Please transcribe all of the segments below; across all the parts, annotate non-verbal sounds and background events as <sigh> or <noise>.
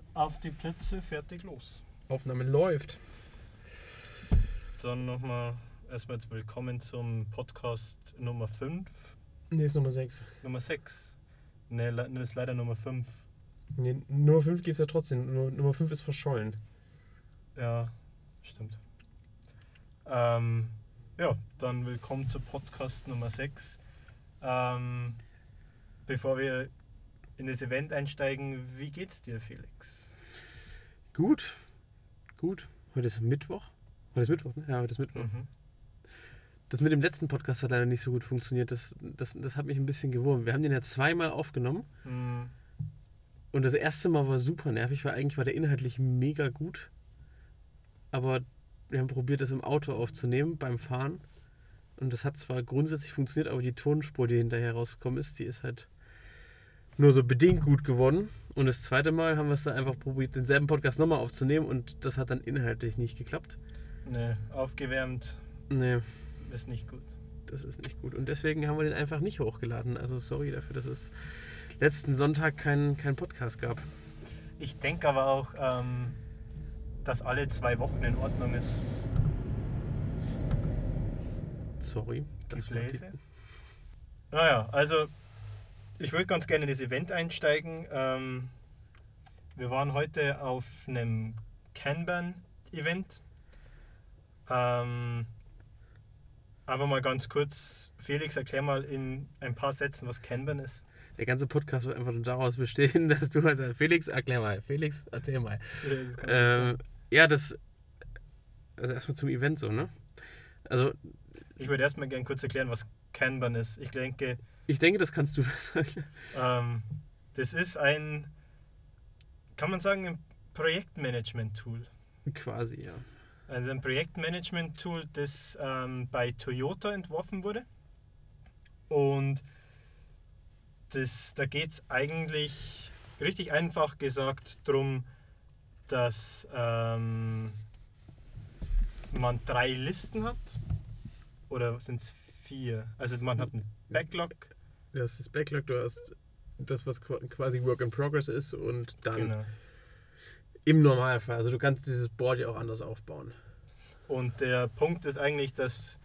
dann auf die Plätze, fertig, los. Aufnahme läuft. Dann nochmal erstmal jetzt willkommen zum Podcast Nummer 5. Nee, ist Nummer 6. Nummer 6. Ne, le- das ist leider Nummer 5. Nee, Nummer 5 gibt es ja trotzdem. Nur, Nummer 5 ist verschollen. Ja, stimmt. Ähm, ja, dann willkommen zu Podcast Nummer 6. Ähm, bevor wir in das Event einsteigen, wie geht's dir, Felix? Gut. Gut. Heute ist Mittwoch. Heute ist Mittwoch, ne? Ja, heute ist Mittwoch. Mhm. Das mit dem letzten Podcast hat leider nicht so gut funktioniert. Das, das, das hat mich ein bisschen gewurmt. Wir haben den ja zweimal aufgenommen. Mhm. Und das erste Mal war super nervig, weil eigentlich war der inhaltlich mega gut. Aber wir haben probiert, das im Auto aufzunehmen beim Fahren. Und das hat zwar grundsätzlich funktioniert, aber die Tonspur, die hinterher rausgekommen ist, die ist halt nur so bedingt gut geworden. Und das zweite Mal haben wir es dann einfach probiert, denselben Podcast nochmal aufzunehmen und das hat dann inhaltlich nicht geklappt. Ne, aufgewärmt Nee, ist nicht gut. das ist nicht gut. Und deswegen haben wir den einfach nicht hochgeladen. Also sorry dafür, dass es letzten Sonntag keinen kein Podcast gab. Ich denke aber auch, ähm, dass alle zwei Wochen in Ordnung ist. Sorry. Die das Bläse? Naja, also ich würde ganz gerne in das Event einsteigen. Ähm, wir waren heute auf einem Kanban-Event. Ähm, aber mal ganz kurz, Felix, erklär mal in ein paar Sätzen, was Kanban ist. Der ganze Podcast wird einfach nur daraus bestehen, <laughs> dass du also Felix, erklär mal. Felix, erzähl mal. Ähm, ja, das. Also erstmal zum Event so, ne? Also, Ich würde erstmal gerne kurz erklären, was Kanban ist. Ich denke, ich denke, das kannst du <laughs> sagen. Ähm, das ist ein, kann man sagen, ein Projektmanagement-Tool. Quasi, ja. Also ein Projektmanagement-Tool, das ähm, bei Toyota entworfen wurde. Und das, da geht es eigentlich richtig einfach gesagt darum, dass ähm, man drei Listen hat. Oder sind es vier? Also man hat einen Backlog. Du hast das Backlog, du hast das, was qua- quasi Work in Progress ist und dann Genau. im Normalfall. Also, du kannst dieses Board ja auch anders aufbauen. Und der Punkt ist eigentlich, dass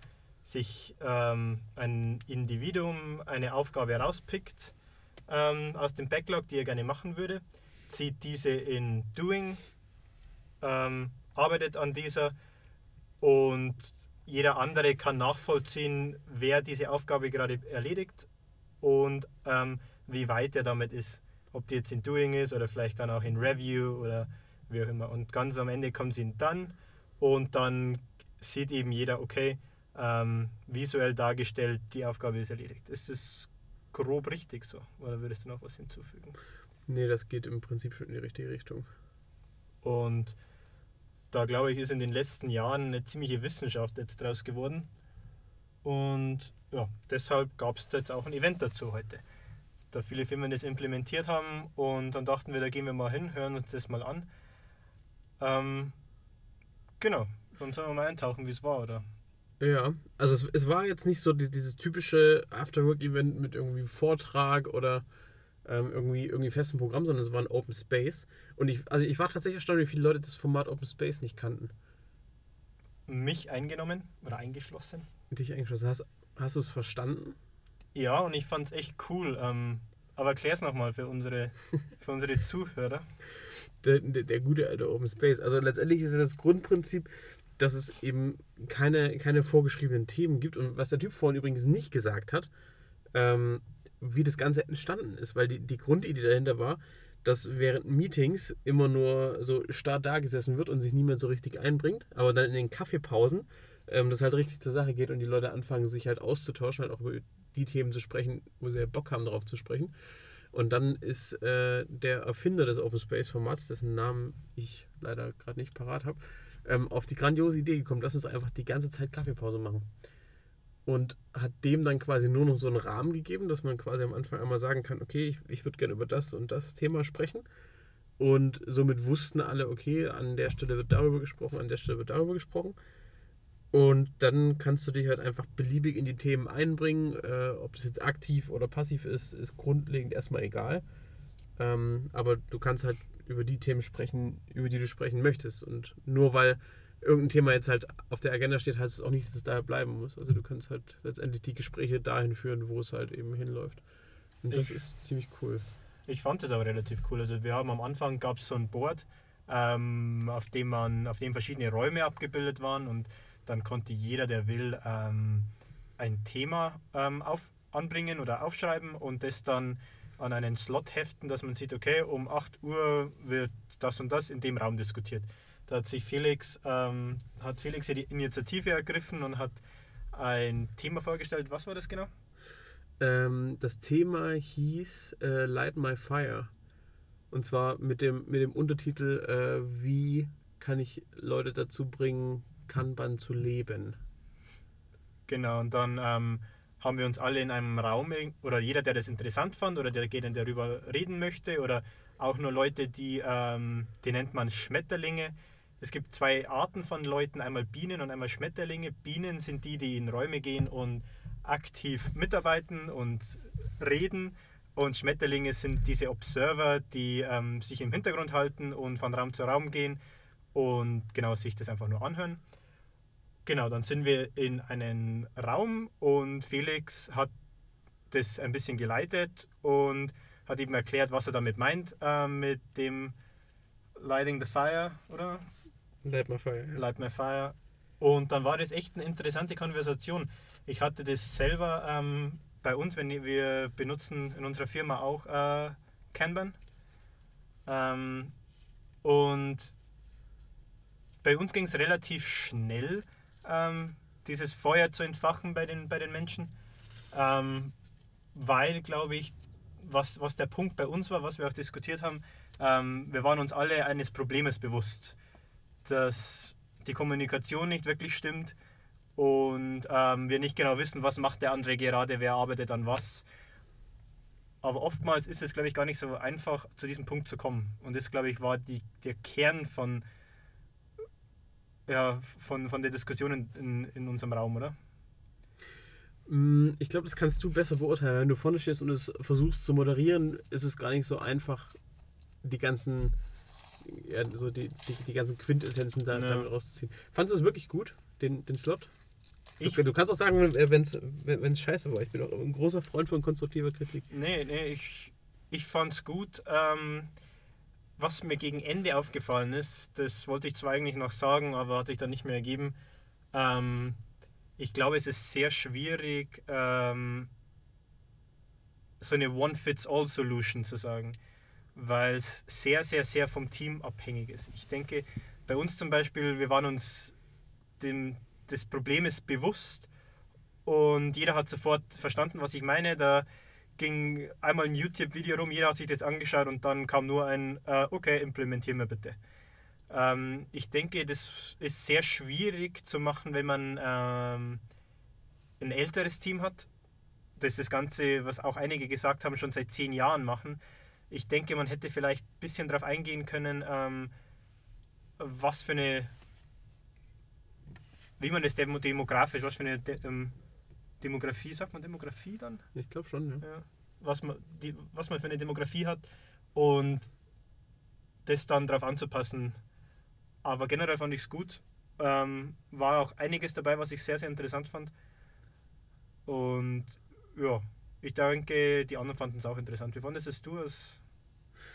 sich ähm, ein Individuum eine Aufgabe herauspickt ähm, aus dem Backlog, die er gerne machen würde, zieht diese in Doing, ähm, arbeitet an dieser und jeder andere kann nachvollziehen, wer diese Aufgabe gerade erledigt und ähm, wie weit er damit ist. Ob die jetzt in Doing ist oder vielleicht dann auch in Review oder wie auch immer. Und ganz am Ende kommt sie in Done und dann sieht eben jeder, okay, ähm, visuell dargestellt, die Aufgabe ist erledigt. Ist das grob richtig so? Oder würdest du noch was hinzufügen? Nee, das geht im Prinzip schon in die richtige Richtung. Und da glaube ich, ist in den letzten Jahren eine ziemliche Wissenschaft jetzt draus geworden. Und ja, deshalb gab es jetzt auch ein Event dazu heute. Da viele Firmen das implementiert haben und dann dachten wir, da gehen wir mal hin, hören uns das mal an. Ähm, genau, dann sollen wir mal eintauchen, wie es war, oder? Ja, also es, es war jetzt nicht so die, dieses typische Afterwork-Event mit irgendwie Vortrag oder ähm, irgendwie, irgendwie festem Programm, sondern es war ein Open Space. Und ich, also ich war tatsächlich erstaunt, wie viele Leute das Format Open Space nicht kannten. Mich eingenommen oder eingeschlossen. Dich eingeschlossen. Hast, hast du es verstanden? Ja, und ich fand es echt cool. Ähm, aber erklär es nochmal für unsere, <laughs> für unsere Zuhörer. Der, der, der gute alte Open Space. Also letztendlich ist das Grundprinzip, dass es eben keine, keine vorgeschriebenen Themen gibt. Und was der Typ vorhin übrigens nicht gesagt hat, ähm, wie das Ganze entstanden ist. Weil die, die Grundidee dahinter war, dass während Meetings immer nur so starr da gesessen wird und sich niemand so richtig einbringt, aber dann in den Kaffeepausen ähm, das halt richtig zur Sache geht und die Leute anfangen, sich halt auszutauschen, halt auch über die Themen zu sprechen, wo sie ja Bock haben, darauf zu sprechen. Und dann ist äh, der Erfinder des Open Space Formats, dessen Namen ich leider gerade nicht parat habe, ähm, auf die grandiose Idee gekommen, lass uns einfach die ganze Zeit Kaffeepause machen. Und hat dem dann quasi nur noch so einen Rahmen gegeben, dass man quasi am Anfang einmal sagen kann, okay, ich, ich würde gerne über das und das Thema sprechen. Und somit wussten alle, okay, an der Stelle wird darüber gesprochen, an der Stelle wird darüber gesprochen. Und dann kannst du dich halt einfach beliebig in die Themen einbringen. Äh, ob das jetzt aktiv oder passiv ist, ist grundlegend erstmal egal. Ähm, aber du kannst halt über die Themen sprechen, über die du sprechen möchtest. Und nur weil irgendein Thema jetzt halt auf der Agenda steht, heißt es auch nicht, dass es da bleiben muss. Also du kannst halt letztendlich die Gespräche dahin führen, wo es halt eben hinläuft. Und das Ich- ist ziemlich cool. Ich fand das aber relativ cool. Also wir haben am Anfang gab es so ein Board, ähm, auf dem man, auf dem verschiedene Räume abgebildet waren und dann konnte jeder, der will, ähm, ein Thema ähm, auf, anbringen oder aufschreiben und das dann an einen Slot heften, dass man sieht, okay, um 8 Uhr wird das und das in dem Raum diskutiert. Da hat sich Felix, ähm, hat Felix hier die Initiative ergriffen und hat ein Thema vorgestellt. Was war das genau? Ähm, das Thema hieß äh, Light My Fire. Und zwar mit dem, mit dem Untertitel äh, Wie kann ich Leute dazu bringen, Kanban zu leben? Genau, und dann ähm, haben wir uns alle in einem Raum, oder jeder, der das interessant fand oder der gerne darüber reden möchte, oder auch nur Leute, die, ähm, die nennt man Schmetterlinge. Es gibt zwei Arten von Leuten, einmal Bienen und einmal Schmetterlinge. Bienen sind die, die in Räume gehen und aktiv mitarbeiten und reden. Und Schmetterlinge sind diese Observer, die ähm, sich im Hintergrund halten und von Raum zu Raum gehen und genau sich das einfach nur anhören. Genau, dann sind wir in einen Raum und Felix hat das ein bisschen geleitet und hat eben erklärt, was er damit meint, äh, mit dem Lighting the Fire, oder? Light My Fire. Ja. Light My Fire. Und dann war das echt eine interessante Konversation. Ich hatte das selber ähm, bei uns, wenn wir benutzen in unserer Firma auch äh, Kanban. Ähm, und bei uns ging es relativ schnell, ähm, dieses Feuer zu entfachen bei den, bei den Menschen. Ähm, weil, glaube ich, was, was der Punkt bei uns war, was wir auch diskutiert haben, ähm, wir waren uns alle eines Problems bewusst, dass die Kommunikation nicht wirklich stimmt und ähm, wir nicht genau wissen, was macht der andere gerade, wer arbeitet an was. Aber oftmals ist es, glaube ich, gar nicht so einfach, zu diesem Punkt zu kommen. Und das, glaube ich, war die, der Kern von, ja, von, von der Diskussion in, in, in unserem Raum, oder? Mm, Ich glaube, das kannst du besser beurteilen. Wenn du vorne stehst und es versuchst zu moderieren, ist es gar nicht so einfach, die ganzen, ja, so die, die, die ganzen Quintessenzen da, Ja. damit rauszuziehen. Fandest du es wirklich gut, den, den Slot? Ich, du, kannst auch sagen, wenn es scheiße war. Ich bin auch ein großer Freund von konstruktiver Kritik. Nee, nee, ich, ich fand's gut. Ähm, was mir gegen Ende aufgefallen ist, das wollte ich zwar eigentlich noch sagen, aber hat sich dann nicht mehr ergeben. Ähm, ich glaube, es ist sehr schwierig, ähm, so eine One-Fits-All-Solution zu sagen, weil es sehr, sehr, sehr vom Team abhängig ist. Ich denke, bei uns zum Beispiel, wir waren uns dem, des Problems bewusst und jeder hat sofort verstanden, was ich meine. Da ging einmal ein YouTube-Video rum, jeder hat sich das angeschaut und dann kam nur ein, äh, okay, implementieren wir bitte. Ähm, ich denke, das ist sehr schwierig zu machen, wenn man ähm, ein älteres Team hat, das das Ganze, was auch einige gesagt haben, schon seit zehn Jahren machen. Ich denke, man hätte vielleicht ein bisschen darauf eingehen können, ähm, was für eine, wie man das demo demografisch, was für eine De ähm, Demografie, sagt man Demografie dann? Ich glaube schon, ja. Ja, was, man, die, was man für eine Demografie hat und das dann darauf anzupassen. Aber generell fand ich es gut. Ähm, war auch einiges dabei, was ich sehr, sehr interessant fand. Und ja, ich denke, die anderen fanden es auch interessant. Wie fandest es du als,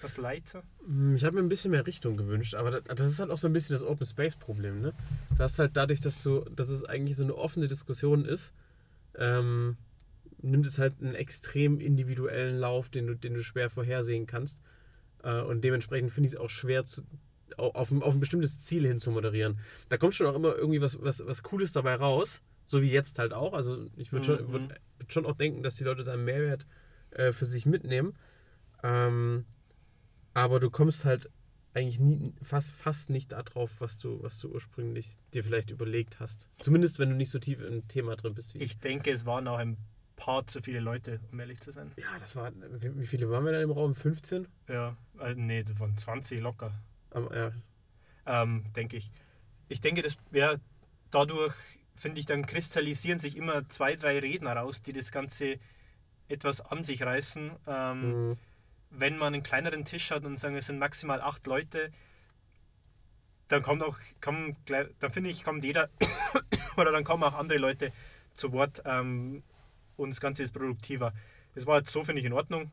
als Leiter? Mm, Ich habe mir ein bisschen mehr Richtung gewünscht, aber das, das ist halt auch so ein bisschen das Open Space Problem. Ne? Du hast halt dadurch, dass du, dass es eigentlich so eine offene Diskussion ist, ähm, nimmt es halt einen extrem individuellen Lauf, den du, den du schwer vorhersehen kannst. Äh, und dementsprechend finde ich es auch schwer, zu, au- auf, ein, auf ein bestimmtes Ziel hin zu moderieren. Da kommt schon auch immer irgendwie was, was, was Cooles dabei raus, so wie jetzt halt auch. Also ich würde schon, Mhm. würd, würd schon auch denken, dass die Leute da einen Mehrwert äh, für sich mitnehmen. Ähm, aber du kommst halt eigentlich nie, fast, fast nicht darauf, was du, was du ursprünglich dir vielleicht überlegt hast. Zumindest, wenn du nicht so tief im Thema drin bist wie ich. Ich denke, es waren auch ein paar zu viele Leute, um ehrlich zu sein. Ja, das war. Wie viele waren wir da im Raum? 15? Ja, äh, nee, waren 20 locker. Aber, ja. ähm, denke ich. Ich denke, das ja, dadurch, finde ich, dann kristallisieren sich immer zwei, drei Redner raus, die das Ganze etwas an sich reißen. Ähm, Mhm. wenn man einen kleineren Tisch hat und sagen, es sind maximal acht Leute, dann kommt auch, kommen, dann finde ich, kommt jeder <coughs> oder dann kommen auch andere Leute zu Wort ähm, und das Ganze ist produktiver. Es war jetzt so, finde ich, in Ordnung,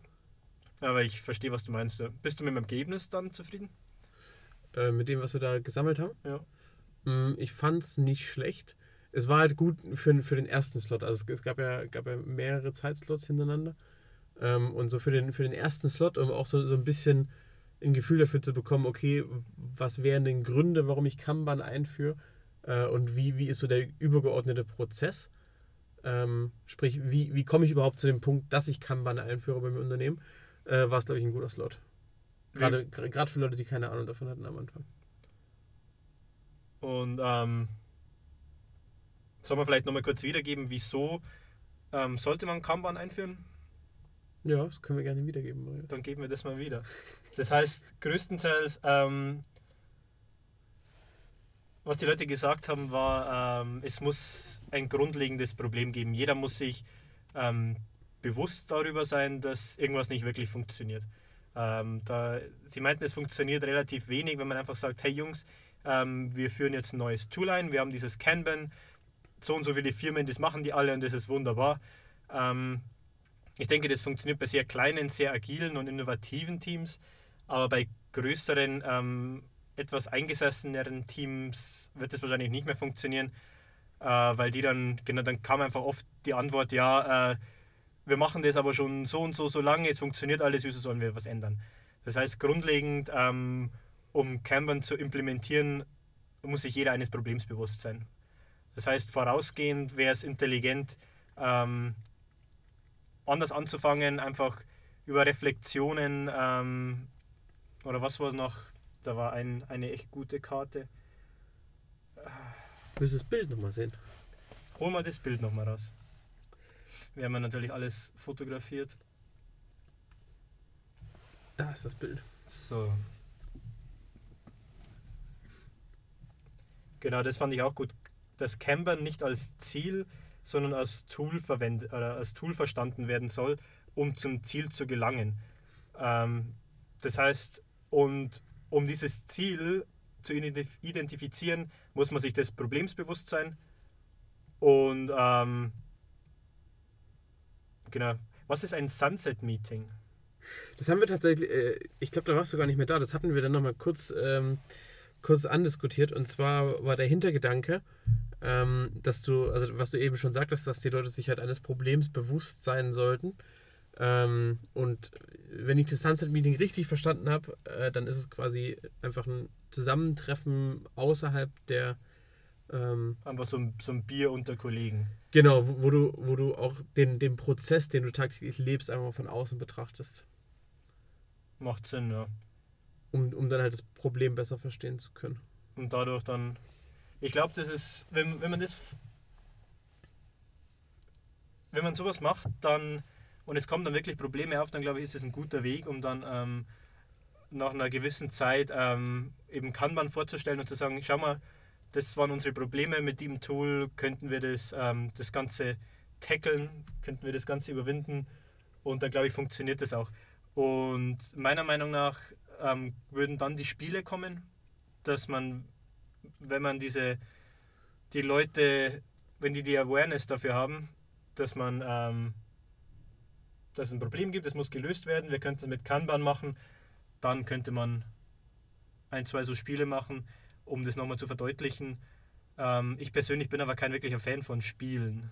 aber ich verstehe, was du meinst. Bist du mit dem Ergebnis dann zufrieden? Äh, mit dem, was wir da gesammelt haben? Ja. Mm, ich fand es nicht schlecht. Es war halt gut für, für den ersten Slot. Also es, es gab, ja, gab ja mehrere Zeitslots hintereinander. Ähm, und so für den, für den ersten Slot, um auch so, so ein bisschen ein Gefühl dafür zu bekommen, okay, was wären denn Gründe, warum ich Kanban einführe äh, und wie, wie ist so der übergeordnete Prozess. Ähm, sprich, wie, wie komme ich überhaupt zu dem Punkt, dass ich Kanban einführe bei meinem Unternehmen, äh, war es, glaube ich, ein guter Slot. Gerade, gerade für Leute, die keine Ahnung davon hatten am Anfang. Und ähm, soll man vielleicht nochmal kurz wiedergeben, wieso ähm, sollte man Kanban einführen? Ja, das können wir gerne wiedergeben. Maria. Dann geben wir das mal wieder. Das heißt, größtenteils, ähm, was die Leute gesagt haben, war, ähm, es muss ein grundlegendes Problem geben. Jeder muss sich ähm, bewusst darüber sein, dass irgendwas nicht wirklich funktioniert. Ähm, da, sie meinten, es funktioniert relativ wenig, wenn man einfach sagt, hey Jungs, ähm, wir führen jetzt ein neues Tool ein, wir haben dieses Kanban, so und so viele Firmen, das machen die alle und das ist wunderbar. Ähm, ich denke, das funktioniert bei sehr kleinen, sehr agilen und innovativen Teams, aber bei größeren, ähm, etwas eingesesseneren Teams wird das wahrscheinlich nicht mehr funktionieren, äh, weil die dann, genau, dann kam einfach oft die Antwort, ja, äh, wir machen das aber schon so und so, so lange, es funktioniert alles, wieso sollen wir was ändern? Das heißt, grundlegend, ähm, um Kanban zu implementieren, muss sich jeder eines Problems bewusst sein. Das heißt, vorausgehend wäre es intelligent, ähm, anders anzufangen, einfach über Reflexionen ähm, oder was war es noch? Da war ein, eine echt gute Karte. Willst du das Bild nochmal sehen? Hol mal das Bild nochmal raus. Wir haben ja natürlich alles fotografiert. Da ist das Bild. So. Genau, das fand ich auch gut. Das Camber nicht als Ziel sondern als Tool, verwendet, oder als Tool verstanden werden soll, um zum Ziel zu gelangen. Ähm, das heißt, und um dieses Ziel zu identifizieren, muss man sich des Problems bewusst sein. Und ähm, genau, was ist ein Sunset Meeting? Das haben wir tatsächlich, äh, ich glaube, da warst du gar nicht mehr da. Das hatten wir dann nochmal kurz, ähm, kurz andiskutiert. Und zwar war der Hintergedanke, ähm, dass du, also was du eben schon sagtest, dass die Leute sich halt eines Problems bewusst sein sollten. Ähm, und wenn ich das Sunset Meeting richtig verstanden habe, äh, dann ist es quasi einfach ein Zusammentreffen außerhalb der. Ähm, einfach so ein, so ein Bier unter Kollegen. Genau, wo, wo, du, wo du auch den, den Prozess, den du tagtäglich lebst, einfach von außen betrachtest. Macht Sinn, ja. Um, um dann halt das Problem besser verstehen zu können. Und dadurch dann ich glaube, das ist, wenn, wenn man das, wenn man sowas macht, dann und es kommen dann wirklich Probleme auf, dann glaube ich, ist das ein guter Weg, um dann ähm, nach einer gewissen Zeit ähm, eben Kanban vorzustellen und zu sagen, schau mal, das waren unsere Probleme mit dem Tool, könnten wir das, ähm, das Ganze tackeln, könnten wir das Ganze überwinden und dann glaube ich, funktioniert das auch. Und meiner Meinung nach ähm, würden dann die Spiele kommen, dass man wenn man diese, die Leute, wenn die die Awareness dafür haben, dass man, ähm, dass es ein Problem gibt, es muss gelöst werden, wir könnten es mit Kanban machen, dann könnte man ein, zwei so Spiele machen, um das nochmal zu verdeutlichen. Ähm, ich persönlich bin aber kein wirklicher Fan von Spielen.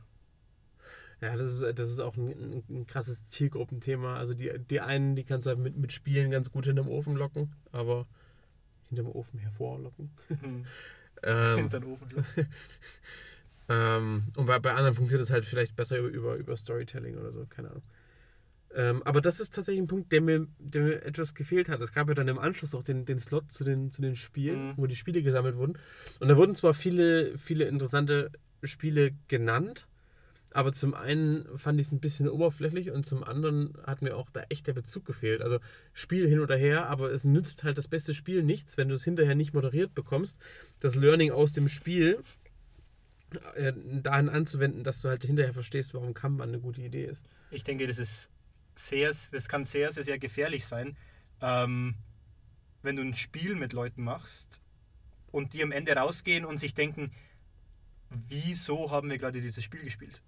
Ja, das ist, das ist auch ein, ein krasses Zielgruppenthema. Also die, die einen, die kannst du halt mit, mit Spielen ganz gut hinterm Ofen locken, aber hinterm Ofen hervorlocken. Mhm. <laughs> ähm, hinterm Ofen locken. <laughs> ähm, und bei, bei anderen funktioniert das halt vielleicht besser über, über, über Storytelling oder so, keine Ahnung. Ähm, aber das ist tatsächlich ein Punkt, der mir, der mir etwas gefehlt hat. Es gab ja dann im Anschluss auch den, den Slot zu den, zu den Spielen, mhm. wo die Spiele gesammelt wurden. Und da wurden zwar viele, viele interessante Spiele genannt, aber zum einen fand ich es ein bisschen oberflächlich und zum anderen hat mir auch da echt der Bezug gefehlt. Also Spiel hin oder her, aber es nützt halt das beste Spiel nichts, wenn du es hinterher nicht moderiert bekommst. Das Learning aus dem Spiel äh, dahin anzuwenden, dass du halt hinterher verstehst, warum Kanban eine gute Idee ist. Ich denke, das ist sehr, das kann sehr, sehr, sehr gefährlich sein, ähm, wenn du ein Spiel mit Leuten machst und die am Ende rausgehen und sich denken, wieso haben wir gerade dieses Spiel gespielt?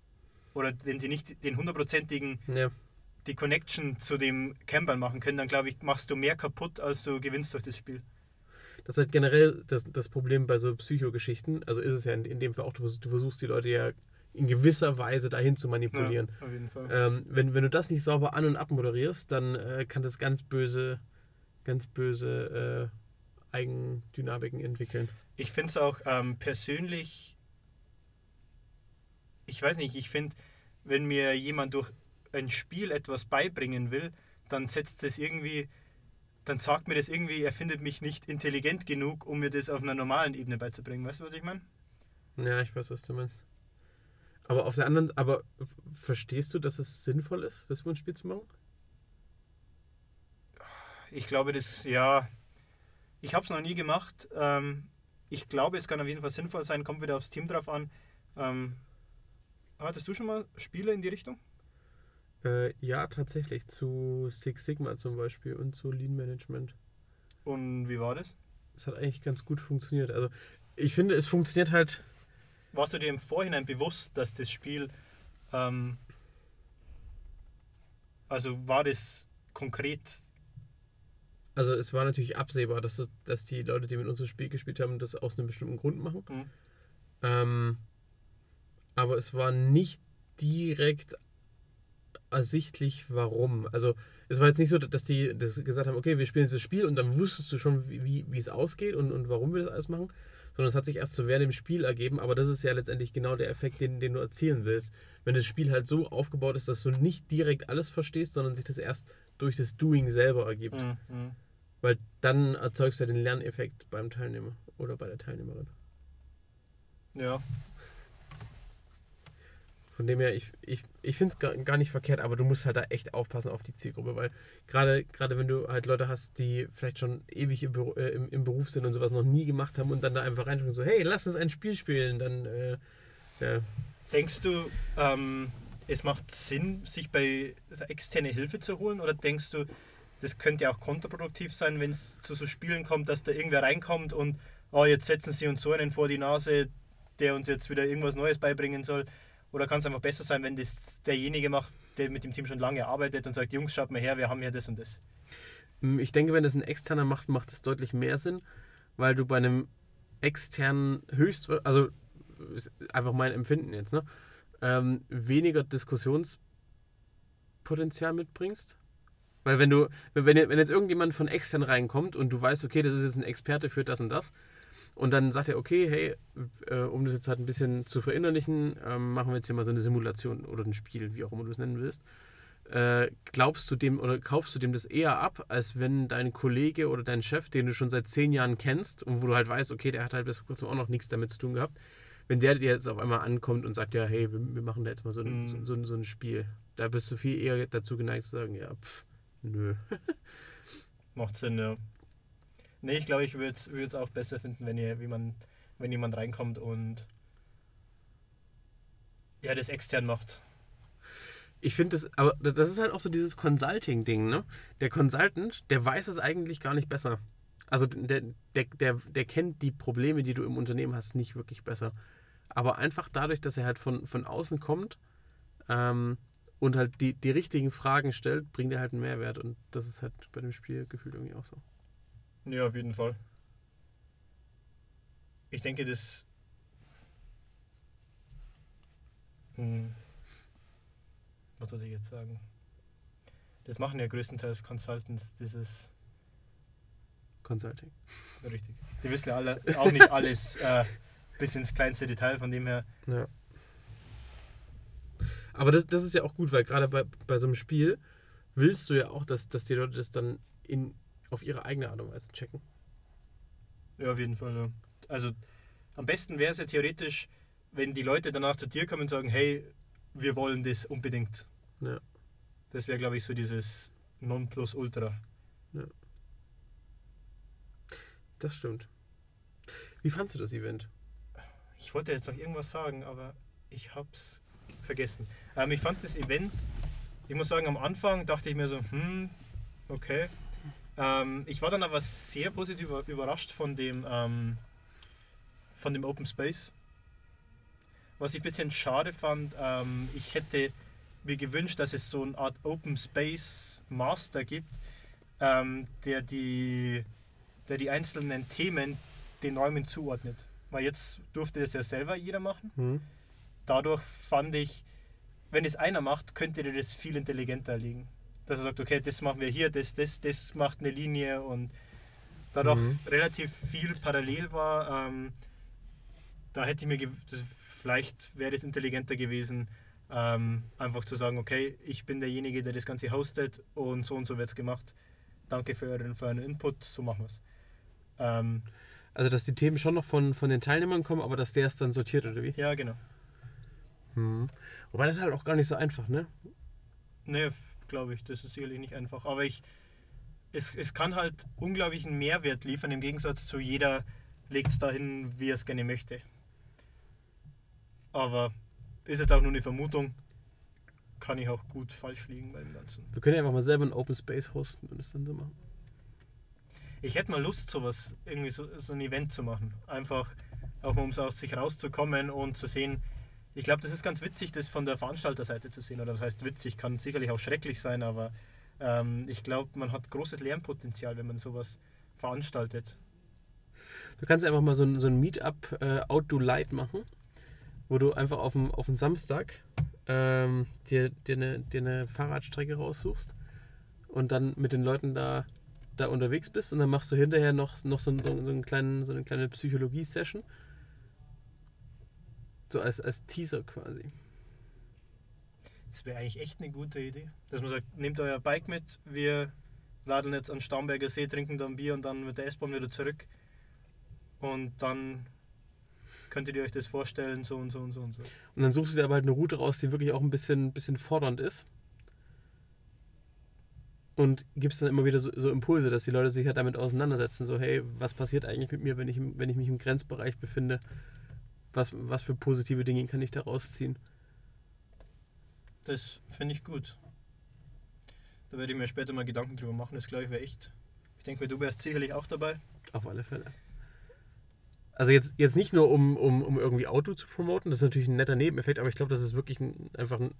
Oder wenn sie nicht den hundertprozentigen Ja. die Connection zu dem Campbell machen können, dann glaube ich, machst du mehr kaputt, als du gewinnst durch das Spiel. Das ist halt generell das, das Problem bei so Psychogeschichten. Also ist es ja in, in dem Fall auch, du, vers- du versuchst die Leute ja in gewisser Weise dahin zu manipulieren. auf jeden Fall. Ähm, wenn, wenn du das nicht sauber an- und abmoderierst, dann äh, kann das ganz böse, ganz böse äh, Eigendynamiken entwickeln. Ich finde es auch ähm, persönlich, ich weiß nicht, ich finde, wenn mir jemand durch ein Spiel etwas beibringen will, dann setzt es irgendwie, dann sagt mir das irgendwie, er findet mich nicht intelligent genug, um mir das auf einer normalen Ebene beizubringen. Weißt du, was ich meine? Ja, ich weiß, was du meinst. Aber auf der anderen, aber verstehst du, dass es sinnvoll ist, das Spiel zu machen? Ich glaube, das, ja, ich habe es noch nie gemacht. Ähm, ich glaube, es kann auf jeden Fall sinnvoll sein, kommt wieder aufs Team drauf an. Ähm, hattest du schon mal Spiele in die Richtung? Äh, ja, tatsächlich. Zu Six Sigma zum Beispiel und zu Lean Management. Und wie war das? Das hat eigentlich ganz gut funktioniert. Also ich finde, es funktioniert halt. Warst du dir im Vorhinein bewusst, dass das Spiel, ähm, also war das konkret, Also es war natürlich absehbar, dass, es, dass die Leute, die mit uns das Spiel gespielt haben, das aus einem bestimmten Grund machen. Mhm. Ähm, aber es war nicht direkt ersichtlich, warum. Also es war jetzt nicht so, dass die das gesagt haben, okay, wir spielen das Spiel und dann wusstest du schon, wie, wie wie es ausgeht und, und warum wir das alles machen, sondern es hat sich erst so während dem Spiel ergeben, aber das ist ja letztendlich genau der Effekt, den, den du erzielen willst. Wenn das Spiel halt so aufgebaut ist, dass du nicht direkt alles verstehst, sondern sich das erst durch das Doing selber ergibt. Mhm, mhm. Weil dann erzeugst du ja den Lerneffekt beim Teilnehmer oder bei der Teilnehmerin. ja, Von dem her, ich, ich, ich finde es gar, nicht verkehrt, aber du musst halt da echt aufpassen auf die Zielgruppe, weil gerade wenn du halt Leute hast, die vielleicht schon ewig im, Beru- äh, im, im Beruf sind und sowas noch nie gemacht haben und dann da einfach reinschauen so, hey, lass uns ein Spiel spielen, dann äh, ja, Denkst du, ähm, es macht Sinn, sich bei externe Hilfe zu holen? Oder denkst du, das könnte ja auch kontraproduktiv sein, wenn es zu so Spielen kommt, dass da irgendwer reinkommt und oh, jetzt setzen sie uns so einen vor die Nase, der uns jetzt wieder irgendwas Neues beibringen soll? Oder kann es einfach besser sein, wenn das derjenige macht, der mit dem Team schon lange arbeitet und sagt, Jungs, schaut mal her, wir haben hier das und das. Mm, Ich denke, wenn das ein externer macht, macht es deutlich mehr Sinn, weil du bei einem externen höchst, also ist einfach mein Empfinden jetzt, ne, ähm, weniger Diskussionspotenzial mitbringst. Weil wenn du, wenn, wenn jetzt irgendjemand von extern reinkommt und du weißt, okay, das ist jetzt ein Experte für das und das, und dann sagt er, okay, hey, äh, um das jetzt halt ein bisschen zu verinnerlichen, ähm, machen wir jetzt hier mal so eine Simulation oder ein Spiel, wie auch immer du es nennen willst äh, glaubst du dem oder kaufst du dem das eher ab, als wenn dein Kollege oder dein Chef, den du schon seit zehn Jahren kennst und wo du halt weißt, okay, der hat halt bis vor kurzem auch noch nichts damit zu tun gehabt, wenn der dir jetzt auf einmal ankommt und sagt, ja, hey, wir, wir machen da jetzt mal so ein, Mhm. so, so, so ein Spiel, da bist du viel eher dazu geneigt zu sagen, ja, pff, nö. <laughs> Macht Sinn, ja. Nee, ich glaube, ich würde es auch besser finden, wenn, ihr, wie man, wenn jemand reinkommt und ja, das extern macht. Ich finde das, aber das ist halt auch so dieses Consulting-Ding, ne? Der Consultant, der weiß es eigentlich gar nicht besser. Also der, der, der, der kennt die Probleme, die du im Unternehmen hast, nicht wirklich besser. Aber einfach dadurch, dass er halt von, von außen kommt ähm, und halt die, die richtigen Fragen stellt, bringt er halt einen Mehrwert. Und das ist halt bei dem Spiel gefühlt irgendwie auch so. Ja, auf jeden Fall. Ich denke, das. Hm. Was soll ich jetzt sagen? Das machen ja größtenteils Consultants, dieses. Consulting. Richtig. Die wissen ja alle auch nicht alles <laughs> äh, bis ins kleinste Detail, von dem her. Ja. Aber das, das ist ja auch gut, weil gerade bei, bei so einem Spiel willst du ja auch, dass, dass die Leute das dann in, auf ihre eigene Art und Weise checken. Ja, auf jeden Fall. Ja. Also am besten wäre es ja theoretisch, wenn die Leute danach zu dir kommen und sagen, hey, wir wollen das unbedingt. Ja. Das wäre, glaube ich, so dieses Nonplusultra. Das stimmt. Wie fandst du das Event? Ich wollte jetzt noch irgendwas sagen, aber ich hab's vergessen. Ähm, ich fand das Event ich muss sagen, am Anfang dachte ich mir so, hm, okay. Ähm, ich war dann aber sehr positiv überrascht von dem, ähm, von dem Open Space. Was ich ein bisschen schade fand, ähm, ich hätte mir gewünscht, dass es so eine Art Open Space Master gibt, ähm, der, die, der die einzelnen Themen den Räumen zuordnet. Weil jetzt durfte das ja selber jeder machen. Mhm. Dadurch fand ich, wenn es einer macht, könnte dir das viel intelligenter liegen. Dass er sagt, okay, das machen wir hier, das, das, das macht eine Linie und dadurch mhm. relativ viel parallel war, ähm, da hätte ich mir, das, vielleicht wäre es intelligenter gewesen, ähm, einfach zu sagen, okay, ich bin derjenige, der das Ganze hostet und so und so wird es gemacht. Danke für euren, für euren Input, so machen wir es. Ähm, also, dass die Themen schon noch von, von den Teilnehmern kommen, aber dass der es dann sortiert, oder wie? Ja, genau. Hm. Wobei das ist halt auch gar nicht so einfach, ne? Nee, glaube ich, das ist sicherlich nicht einfach. Aber ich, es, es kann halt unglaublichen Mehrwert liefern, im Gegensatz zu jeder legt es dahin, wie er es gerne möchte. Aber ist jetzt auch nur eine Vermutung. Kann ich auch gut falsch liegen beim Ganzen. Wir können ja einfach mal selber ein Open Space hosten und es dann so machen. Ich hätte mal Lust, sowas, irgendwie so, so ein Event zu machen. Einfach auch mal, um aus sich rauszukommen und zu sehen, ich glaube, das ist ganz witzig, das von der Veranstalterseite zu sehen. Oder das heißt witzig, kann sicherlich auch schrecklich sein, aber ähm, ich glaube, man hat großes Lernpotenzial, wenn man sowas veranstaltet. Du kannst einfach mal so ein, so ein Meetup äh, Outdo Light machen, wo du einfach auf dem, auf dem Samstag ähm, dir, dir, eine, dir eine Fahrradstrecke raussuchst und dann mit den Leuten da, da unterwegs bist und dann machst du hinterher noch, noch so, so, so, einen kleinen, so eine kleine Psychologie-Session so als, als Teaser quasi. Das wäre eigentlich echt eine gute Idee. Dass man sagt, nehmt euer Bike mit, wir laden jetzt an Starnberger See, trinken dann Bier und dann mit der S-Bahn wieder zurück. Und dann könntet ihr euch das vorstellen, so und so und so und so. Und dann suchst du dir aber halt eine Route raus, die wirklich auch ein bisschen, bisschen fordernd ist. Und gibst dann immer wieder so, so, Impulse, dass die Leute sich halt damit auseinandersetzen. So, hey, was passiert eigentlich mit mir, wenn ich, wenn ich mich im Grenzbereich befinde? Was, was für positive Dinge kann ich da rausziehen? Das finde ich gut. Da werde ich mir später mal Gedanken drüber machen. Das glaube ich wäre echt. Ich denke mir, du wärst sicherlich auch dabei. Auf alle Fälle. Also jetzt, jetzt nicht nur, um, um, um irgendwie Auto zu promoten, das ist natürlich ein netter Nebeneffekt, aber ich glaube, das ist wirklich ein, einfach ein,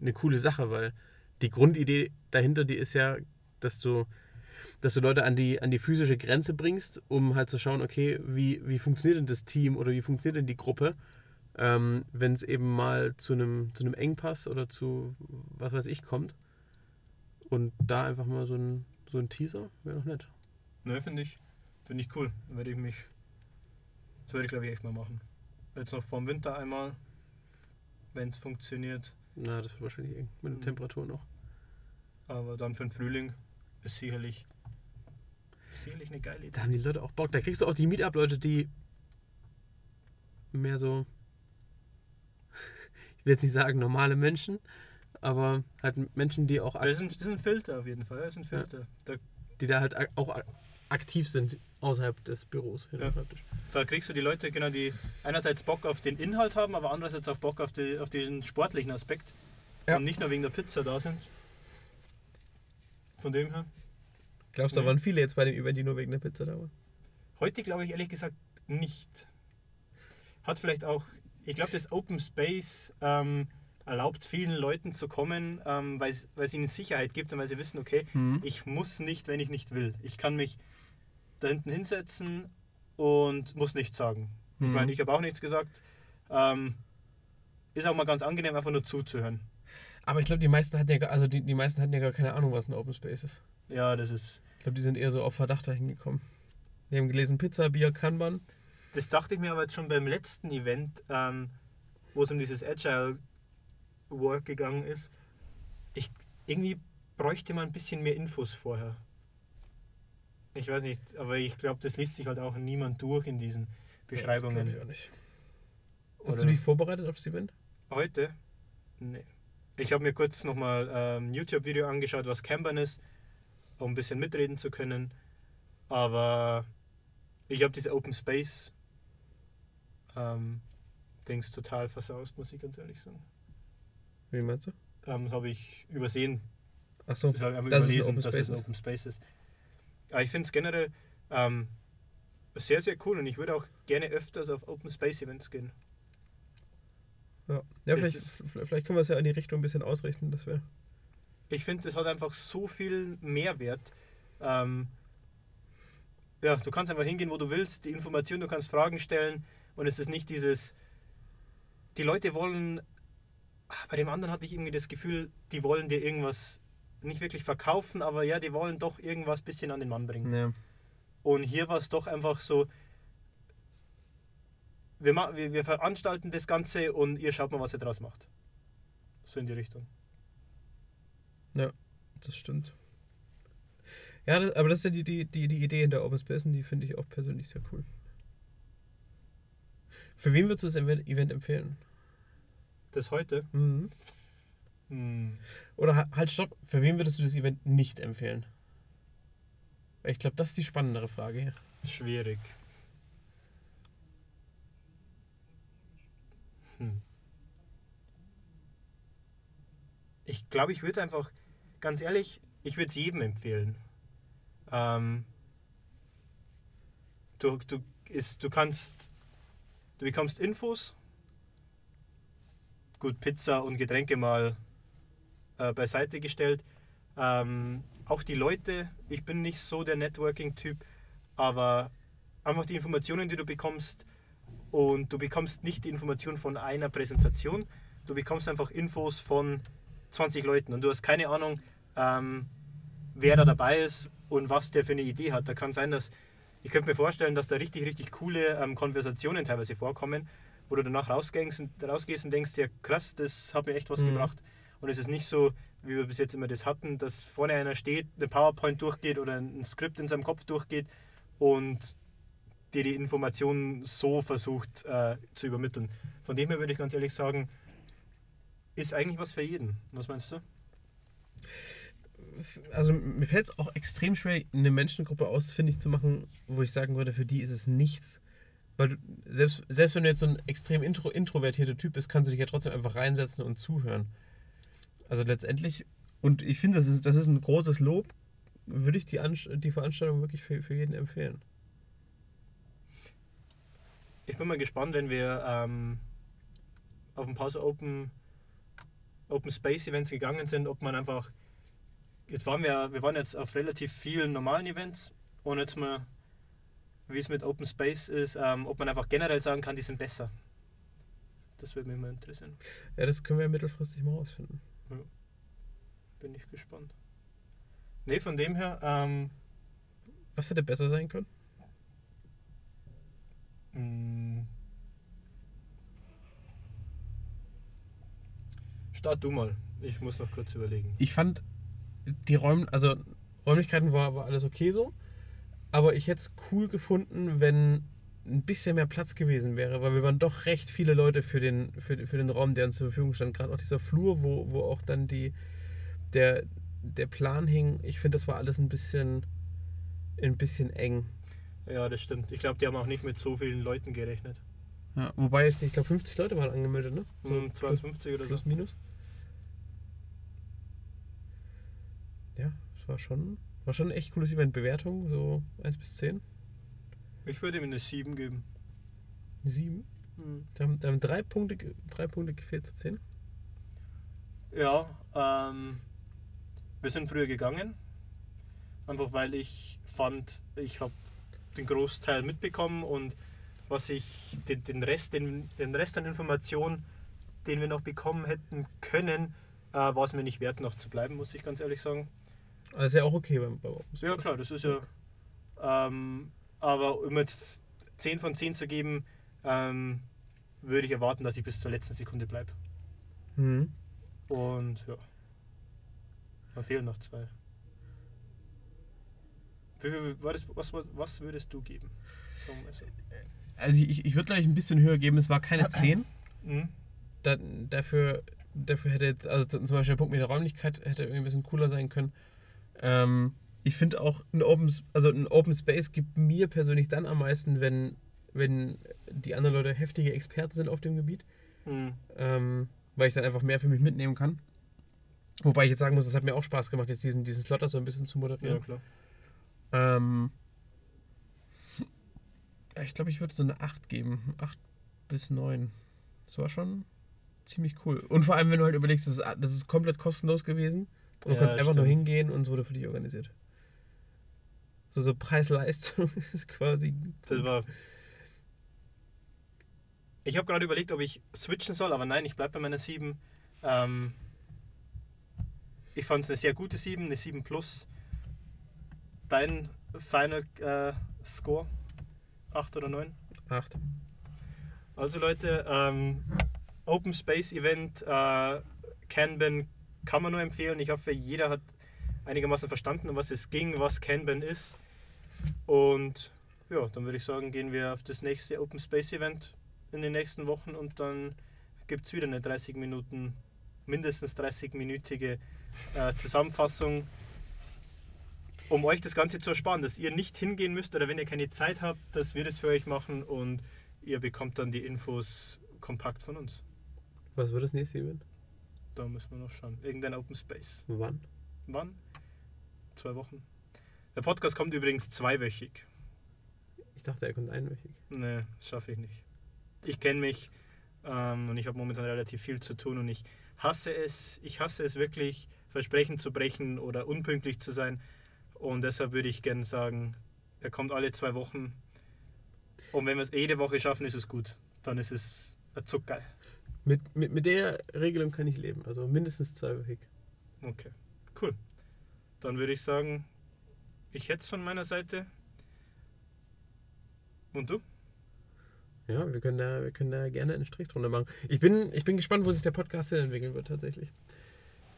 eine coole Sache, weil die Grundidee dahinter, die ist ja, dass du dass du Leute an die, an die physische Grenze bringst, um halt zu schauen, okay, wie, wie funktioniert denn das Team oder wie funktioniert denn die Gruppe, ähm, wenn es eben mal zu einem, zu einem Engpass oder zu was weiß ich kommt. Und da einfach mal so ein, so ein Teaser wäre doch nett. Ne, finde ich. Finde ich cool. Dann werde ich mich. Das würde ich glaube ich echt mal machen. Jetzt noch vorm Winter einmal, wenn es funktioniert. Na, das wird wahrscheinlich eng mit der mhm. Temperatur noch. Aber dann für den Frühling ist sicherlich Sicherlich eine geile Idee. Da haben die Leute auch Bock. Da kriegst du auch die Meetup-Leute, die mehr so, <laughs> ich will jetzt nicht sagen normale Menschen, aber halt Menschen, die auch. Das ist, ein, das ist ein Filter auf jeden Fall. Das ist ein Filter. Ja. Die da halt auch aktiv sind außerhalb des Büros. Ja. Da kriegst du die Leute, genau, die einerseits Bock auf den Inhalt haben, aber andererseits auch Bock auf, die, auf diesen sportlichen Aspekt. Ja. Und nicht nur wegen der Pizza da sind. Von dem her. Glaubst du, da waren viele jetzt bei dem Event, die nur wegen der Pizza da waren? Heute glaube ich ehrlich gesagt nicht. Hat vielleicht auch, ich glaube, das Open Space ähm, erlaubt vielen Leuten zu kommen, ähm, weil es ihnen Sicherheit gibt und weil sie wissen, okay, mhm. ich muss nicht, wenn ich nicht will. Ich kann mich da hinten hinsetzen und muss nichts sagen. Mhm. Ich meine, ich habe auch nichts gesagt. Ähm, ist auch mal ganz angenehm, einfach nur zuzuhören. Aber ich glaube, die meisten hatten ja, also die, die meisten hatten ja gar keine Ahnung, was ein Open Space ist. Ja, das ist. Ich glaube, die sind eher so auf Verdacht dahin gekommen. Die haben gelesen Pizza, Bier, Kanban. Das dachte ich mir aber jetzt schon beim letzten Event, ähm, wo es um dieses Agile Work gegangen ist. Ich, irgendwie bräuchte man ein bisschen mehr Infos vorher. Ich weiß nicht, aber ich glaube, das liest sich halt auch niemand durch in diesen Beschreibungen. Ja, das ich auch nicht. Hast Oder du dich vorbereitet auf das Event? Heute? Nee. Ich habe mir kurz nochmal ein ähm, YouTube-Video angeschaut, was Kanban ist um ein bisschen mitreden zu können. Aber ich habe diese Open Space ähm, Dings total versaust, muss ich ganz ehrlich sagen. Wie meinst du? ähm, habe ich übersehen. Ach so, Das habe ich einfach das ist ein überlesen, Open dass es ein. Open Space ist. Aber ich finde es generell ähm, sehr, sehr cool und ich würde auch gerne öfters auf Open Space Events gehen. Ja, ja Es vielleicht, ist- vielleicht können wir es ja in die Richtung ein bisschen ausrichten, dass wir. Ich finde, das hat einfach so viel Mehrwert. Ähm, ja, du kannst einfach hingehen, wo du willst, die Information, du kannst Fragen stellen und es ist nicht dieses, die Leute wollen, ach, bei dem anderen hatte ich irgendwie das Gefühl, die wollen dir irgendwas nicht wirklich verkaufen, aber ja, die wollen doch irgendwas bisschen an den Mann bringen. Ja. Und hier war es doch einfach so, wir, wir, wir veranstalten das Ganze und ihr schaut mal, was ihr draus macht. So in die Richtung. Das stimmt. Ja, das, aber das ist ja die, die, die, die Idee hinter Open Space und die finde ich auch persönlich sehr cool. Für wen würdest du das Event, empfehlen? Das heute. Mhm. Hm. Oder ha- halt, stopp, für wen würdest du das Event nicht empfehlen? Ich glaube, das ist die spannendere Frage hier. Schwierig. Hm. Ich glaube, ich würde einfach, ganz ehrlich, ich würde es jedem empfehlen. Ähm, du, du, ist, du kannst, du bekommst Infos. Gut, Pizza und Getränke mal äh, beiseite gestellt. Ähm, auch die Leute, ich bin nicht so der Networking-Typ, aber einfach die Informationen, die du bekommst, und du bekommst nicht die Information von einer Präsentation, du bekommst einfach Infos von 20 Leuten und du hast keine Ahnung, ähm, wer da dabei ist und was der für eine Idee hat. Da kann sein, dass ich könnte mir vorstellen, dass da richtig, richtig coole ähm, Konversationen teilweise vorkommen, wo du danach rausgehst und, rausgehst und denkst, ja krass, das hat mir echt was Mhm. gebracht. Und es ist nicht so, wie wir bis jetzt immer das hatten, dass vorne einer steht, eine PowerPoint durchgeht oder ein Skript in seinem Kopf durchgeht und dir die Informationen so versucht äh, zu übermitteln. Von dem her würde ich ganz ehrlich sagen, ist eigentlich was für jeden. Was meinst du? Also mir fällt es auch extrem schwer, eine Menschengruppe ausfindig zu machen, wo ich sagen würde, für die ist es nichts. Weil du, selbst, selbst wenn du jetzt so ein extrem intro, introvertierter Typ bist, kannst du dich ja trotzdem einfach reinsetzen und zuhören. Also letztendlich, und ich finde, das ist, das ist ein großes Lob, würde ich die, die Veranstaltung wirklich für, für jeden empfehlen. Ich bin mal gespannt, wenn wir ähm, auf ein paar Open, Open Space Events gegangen sind, ob man einfach. Jetzt waren wir, wir waren jetzt auf relativ vielen normalen Events und jetzt mal, wie es mit Open Space ist, ähm, ob man einfach generell sagen kann, die sind besser. Das würde mich mal interessieren. Ja, das können wir mittelfristig mal rausfinden. Bin ich gespannt. Ne, von dem her, ähm, Was hätte besser sein können? mh, start du mal. Ich muss noch kurz überlegen. Ich fand die Räum also Räumlichkeiten war, war alles okay so, aber ich hätte es cool gefunden, wenn ein bisschen mehr Platz gewesen wäre, weil wir waren doch recht viele Leute für den, für, für den Raum, der uns zur Verfügung stand. Gerade auch dieser Flur, wo, wo auch dann die, der, der Plan hing. Ich finde, das war alles ein bisschen, ein bisschen eng. Ja, das stimmt. Ich glaube, die haben auch nicht mit so vielen Leuten gerechnet. Ja, wobei, ich glaube, 50 Leute waren angemeldet, ne? So Hm, 52 oder so. plus minus. Ja, es war schon, war schon ein echt cooles Event. Bewertung, so 1 bis 10. Ich würde ihm eine 7 geben. Eine 7. Hm. Da haben, da haben drei, Punkte, drei Punkte gefehlt zu 10. Ja, ähm, wir sind früher gegangen. Einfach weil ich fand, ich habe den Großteil mitbekommen und was ich, den, den, Rest, den, den Rest an Informationen, den wir noch bekommen hätten können, äh, war es mir nicht wert, noch zu bleiben, muss ich ganz ehrlich sagen. Also ist ja auch okay beim, beim Open. Ja, klar, das ist ja. Ähm, aber um jetzt 10 von 10 zu geben, ähm, würde ich erwarten, dass ich bis zur letzten Sekunde bleibe. Mhm. Und ja. Da fehlen noch zwei. Was, was würdest du geben? So. Also ich, ich würde gleich ein bisschen höher geben. Es war keine <clears throat> 10. Mhm. Da, dafür, dafür hätte jetzt, also zum Beispiel der Punkt mit der Räumlichkeit hätte irgendwie ein bisschen cooler sein können. Ähm, ich finde auch, ein Open, also ein Open Space gibt mir persönlich dann am meisten, wenn, wenn die anderen Leute heftige Experten sind auf dem Gebiet. Mhm. ähm, weil ich dann einfach mehr für mich mitnehmen kann. Wobei ich jetzt sagen muss, es hat mir auch Spaß gemacht, jetzt diesen, diesen Slot so ein bisschen zu moderieren. Ja, klar. Ähm, ich glaube, ich würde so eine 8 geben. 8 bis 9. Das war schon ziemlich cool. Und vor allem, wenn du halt überlegst, das ist, das ist komplett kostenlos gewesen. Und du Ja, kannst einfach nur stimmt. hingehen und es wurde für dich organisiert. So, so Preis-Leistung <laughs> ist quasi. Das war. Ich habe gerade überlegt, ob ich switchen soll, aber nein, ich bleibe bei meiner 7. Ähm, ich fand es eine sehr gute 7, eine 7 plus. Dein Final äh, Score? 8 oder 9? 8. Also Leute, ähm, Open Space Event, äh, Kanban kann man nur empfehlen. Ich hoffe, jeder hat einigermaßen verstanden, um was es ging, was Kanban ist. Und ja, dann würde ich sagen, gehen wir auf das nächste Open Space Event in den nächsten Wochen und dann gibt es wieder eine 30 Minuten, mindestens 30-minütige äh, Zusammenfassung, um euch das Ganze zu ersparen, dass ihr nicht hingehen müsst oder wenn ihr keine Zeit habt, dass wir das für euch machen und ihr bekommt dann die Infos kompakt von uns. Was wird das nächste Event? Da müssen wir noch schauen. Irgendein Open Space. Wann? Wann? Zwei Wochen. Der Podcast kommt übrigens zweiwöchig. Ich dachte, er kommt einwöchig. Nee, das schaffe ich nicht. Ich kenne mich ähm, und ich habe momentan relativ viel zu tun und ich hasse es, ich hasse es wirklich, Versprechen zu brechen oder unpünktlich zu sein. Und deshalb würde ich gerne sagen, er kommt alle zwei Wochen. Und wenn wir es jede Woche schaffen, ist es gut. Dann ist es ein Zuckerl. Mit, mit, mit der Regelung kann ich leben. Also mindestens zweiwöchig. Okay, cool. Dann würde ich sagen, ich hätte es von meiner Seite. Und du? Ja, wir können da, wir können da gerne einen Strich drunter machen. Ich bin, ich bin gespannt, wo sich der Podcast hin entwickeln wird, tatsächlich.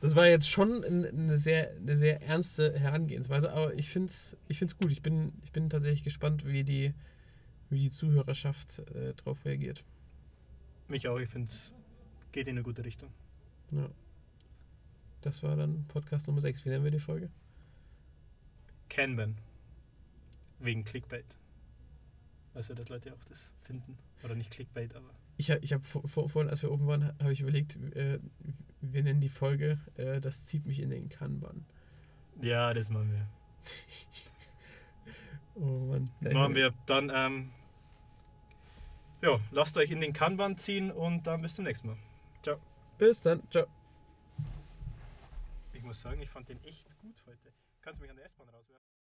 Das war jetzt schon ein- eine sehr, eine sehr ernste Herangehensweise, aber ich finde es ich find's gut. Ich bin, ich bin tatsächlich gespannt, wie die, wie die Zuhörerschaft äh, darauf reagiert. Mich auch, ich finde es geht in eine gute Richtung. Ja. Das war dann Podcast Nummer 6. Wie nennen wir die Folge? Kanban. Wegen Clickbait. Also, dass Leute auch das finden. Oder nicht Clickbait, aber. Ich, ich habe vor, vor, vorhin, als wir oben waren, habe ich überlegt, äh, wir nennen die Folge äh, Das zieht mich in den Kanban. Ja, das machen wir. <laughs> Oh Mann. Machen wir. Dann, ähm, ja, lasst euch in den Kanban ziehen und dann bis zum nächsten Mal. Bis dann. Ciao. Ich muss sagen, ich fand den echt gut heute. Kannst du mich an der S-Bahn rauswerfen?